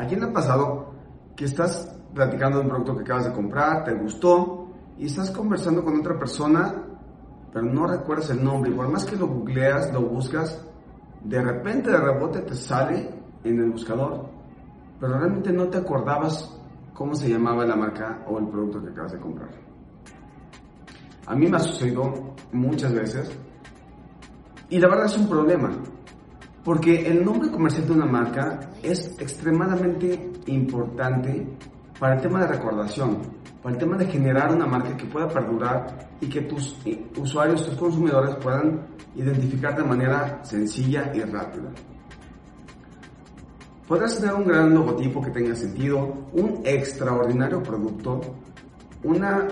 ¿A quién le ha pasado que estás platicando de un producto que acabas de comprar, te gustó y estás conversando con otra persona, pero no recuerdas el nombre? Por más que lo googleas, lo buscas, de repente de rebote te sale en el buscador, pero realmente no te acordabas cómo se llamaba la marca o el producto que acabas de comprar. A mí me ha sucedido muchas veces y la verdad es un problema, porque el nombre comercial de una marca es extremadamente importante para el tema de recordación, para el tema de generar una marca que pueda perdurar y que tus usuarios, tus consumidores puedan identificar de manera sencilla y rápida. Podrás tener un gran logotipo que tenga sentido, un extraordinario producto, una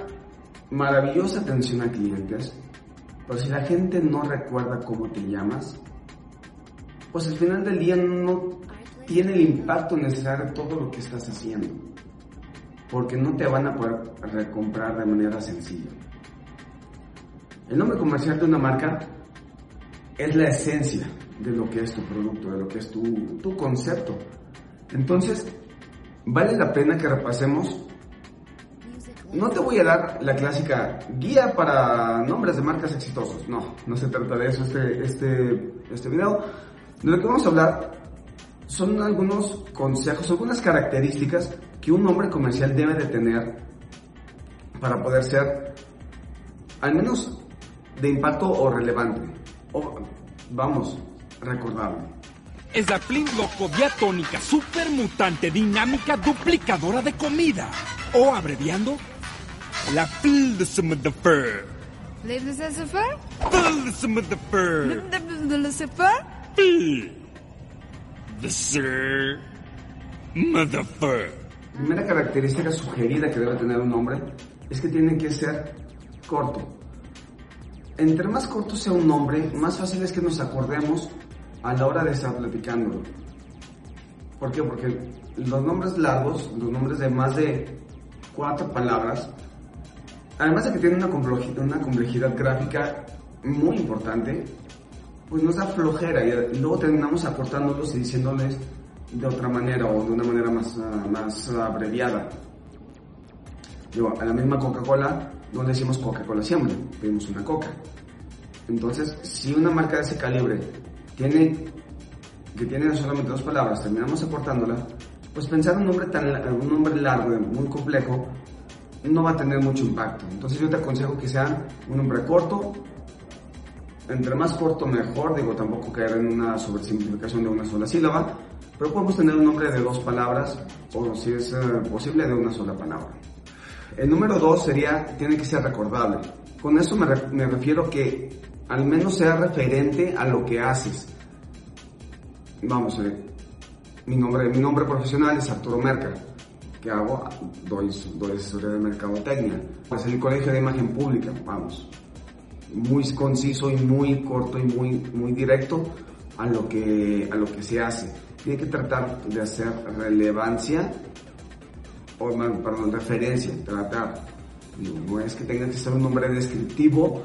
maravillosa atención a clientes, pero si la gente no recuerda cómo te llamas, pues al final del día no tiene el impacto necesario todo lo que estás haciendo, porque no te van a poder recomprar de manera sencilla. El nombre comercial de una marca es la esencia de lo que es tu producto, de lo que es tu, tu concepto. Entonces, vale la pena que repasemos. No te voy a dar la clásica guía para nombres de marcas exitosos. No, no se trata de eso este, este, este video de lo que vamos a hablar son algunos consejos, algunas características que un nombre comercial debe de tener para poder ser al menos de impacto o relevante. O, vamos, recordable. Es la Flint Loco Diatónica Super Mutante Dinámica Duplicadora de Comida. O abreviando, la Fur. The Motherfucker. Primera característica sugerida que debe tener un nombre es que tiene que ser corto. Entre más corto sea un nombre, más fácil es que nos acordemos a la hora de estar platicándolo. ¿Por qué? Porque los nombres largos, los nombres de más de cuatro palabras, además de que tienen una complejidad gráfica muy importante, pues nos da flojera y luego terminamos acortándolos y diciéndoles de otra manera o de una manera más, ah, más abreviada. Digo, a la misma Coca-Cola no le decimos Coca-Cola siempre, pedimos una Coca. Entonces, si una marca de ese calibre tiene que tiene solamente dos palabras, terminamos acortándola, pues pensar un nombre tan un nombre largo muy complejo no va a tener mucho impacto. Entonces yo te aconsejo que sea un nombre corto, entre más corto mejor, digo, tampoco caer en una sobresimplificación de una sola sílaba, pero podemos tener un nombre de dos palabras o si es eh, posible de una sola palabra. El número dos sería, tiene que ser recordable. Con eso me, refiero que al menos sea referente a lo que haces. Vamos, eh, mi, nombre, mi nombre profesional es Arturo Merca. ¿Qué hago? Doy, doy asesoría de mercadotecnia. Pues el Colegio de Imagen Pública, vamos muy conciso y muy corto y muy, muy directo a lo, que, a lo que se hace. Tiene que tratar de hacer relevancia, o perdón, referencia, tratar. No es que tenga que ser un nombre descriptivo,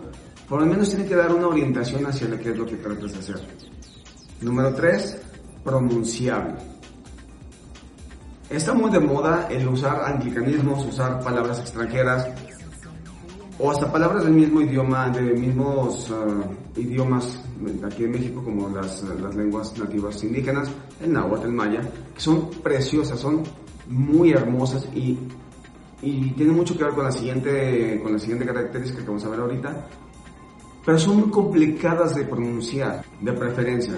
por lo menos tiene que dar una orientación hacia lo que es lo que tratas de hacer. Número 3, pronunciable. Está muy de moda el usar anglicanismos, usar palabras extranjeras, o hasta palabras del mismo idioma, de mismos uh, idiomas aquí en México, como las, las, lenguas nativas indígenas, el náhuatl, el maya, que son preciosas, son muy hermosas y, y tienen mucho que ver con la siguiente, con la siguiente característica que vamos a ver ahorita, pero son muy complicadas de pronunciar, de preferencia.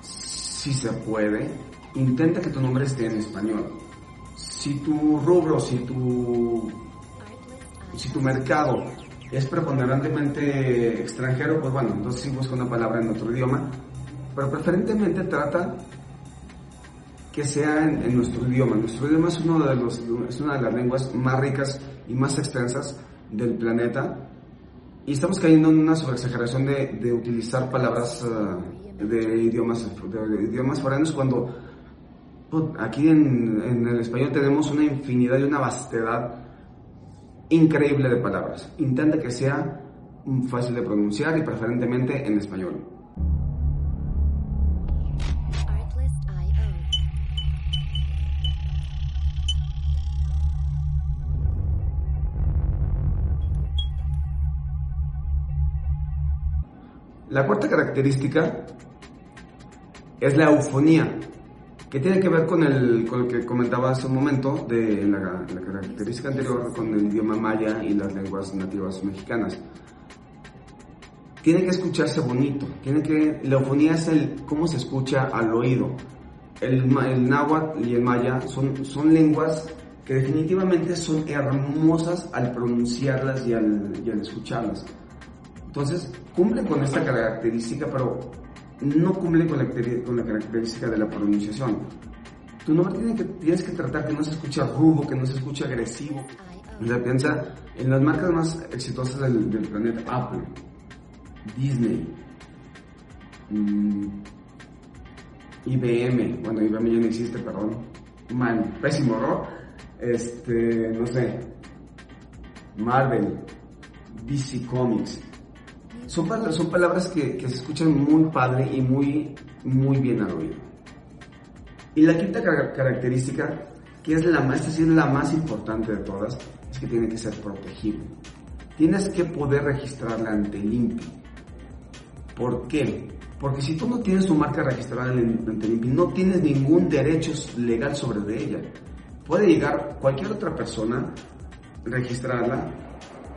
Si se puede, intenta que tu nombre esté en español. si tu rubro, si tu, si tu mercado es preponderantemente extranjero, pues bueno, entonces sí busca una palabra en otro idioma, pero preferentemente trata que sea en, nuestro idioma. Nuestro idioma es, uno de los, es una de las lenguas más ricas y más extensas del planeta y estamos cayendo en una sobreexageración de, de utilizar palabras uh, de, idiomas, de, idiomas foráneos cuando aquí en, el español tenemos una infinidad y una vastedad increíble de palabras. Intenta que sea fácil de pronunciar y preferentemente en español. La cuarta característica es la eufonía, que tiene que ver con, el, con lo que comentaba hace un momento de la, característica anterior con el idioma maya y las lenguas nativas mexicanas. Tiene que escucharse bonito, tiene que, la eufonía es el cómo se escucha al oído. El, el náhuatl y el maya son, son lenguas que definitivamente son hermosas al pronunciarlas y al, y al escucharlas. Entonces, cumple con esta característica, pero no cumple con la, con la característica de la pronunciación. Tu nombre tiene que, tienes que tratar que no se escuche rudo, que no se escuche agresivo. O sea, piensa en las marcas más exitosas del, planeta, Apple, Disney, mm, IBM, bueno, IBM ya no existe, perdón, man, pésimo error, este, no sé, Marvel, DC Comics, son, son palabras que, se escuchan muy padre y muy, muy bien al oído. Y la quinta característica, que es la más, es la más importante de todas, es que tiene que ser protegido. Tienes que poder registrarla ante el INPI. ¿Por qué? Porque si tú no tienes tu marca registrada ante el INPI, no tienes ningún derecho legal sobre de ella. Puede llegar cualquier otra persona, registrarla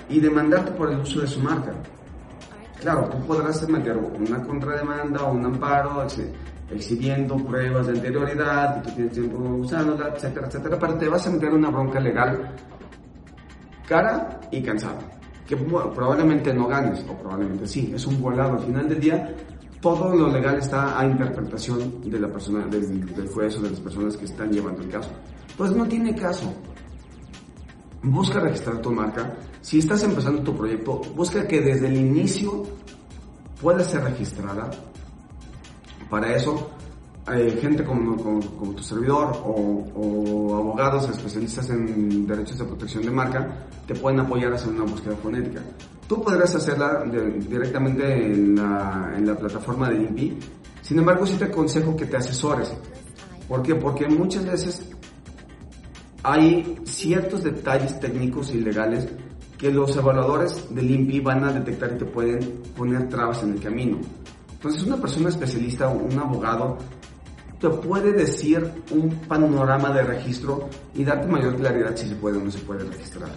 y demandarte por el uso de su marca. Claro, tú podrás meter una contrademanda o un amparo exhibiendo pruebas de anterioridad, y tú tienes tiempo usándola, etcétera, etcétera, pero te vas a meter una bronca legal cara y cansada, que probablemente no ganes, o probablemente sí, es un volado. Al final del día, todo lo legal está a interpretación de la persona, del, del juez o de las personas que están llevando el caso. Pues no tiene caso. Busca registrar tu marca, si estás empezando tu proyecto, busca que desde el inicio pueda ser registrada. Para eso, gente como, tu servidor o, abogados especialistas en derechos de protección de marca te pueden apoyar a hacer una búsqueda fonética. Tú podrás hacerla directamente en la, en la plataforma de INPI. Sin embargo, sí te aconsejo que te asesores. ¿Por qué? Porque muchas veces hay ciertos detalles técnicos y legales que los evaluadores del INPI van a detectar y te pueden poner trabas en el camino. Entonces una persona especialista, un abogado, te puede decir un panorama de registro y darte mayor claridad si se puede o no se puede registrar.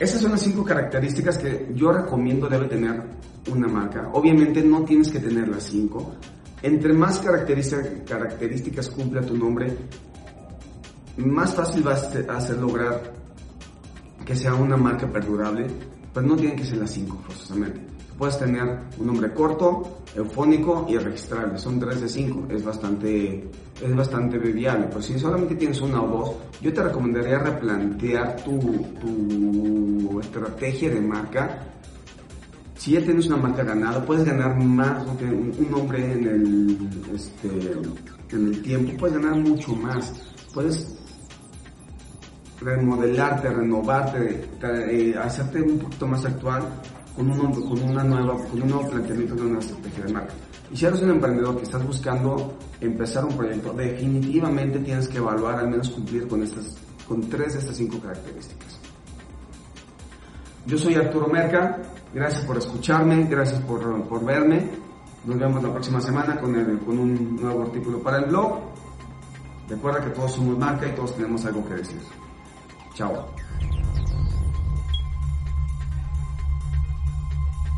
Esas son las cinco características que yo recomiendo debe tener una marca. Obviamente no tienes que tener las cinco. Entre más características, cumpla tu nombre, más fácil vas a hacer lograr que sea una marca perdurable, pero no tienen que ser las cinco forzosamente. Puedes tener un nombre corto, eufónico y registrable. Son tres de cinco. Es bastante, es bastante viable. Pero si solamente tienes una o dos, yo te recomendaría replantear tu, tu estrategia de marca. Si ya tienes una marca ganada, puedes ganar más, un, un nombre en el, este, en el tiempo, puedes ganar mucho más. Puedes remodelarte, renovarte, eh, hacerte un poquito más actual con un, con una nueva, con un nuevo planteamiento de una estrategia de marca. Y si eres un emprendedor que estás buscando empezar un proyecto, definitivamente tienes que evaluar, al menos cumplir con estas, con tres de estas cinco características. Yo soy Arturo Merca, gracias por escucharme, gracias por, por verme. Nos vemos la próxima semana con, con un nuevo artículo para el blog. Recuerda que todos somos marca y todos tenemos algo que decir. 加我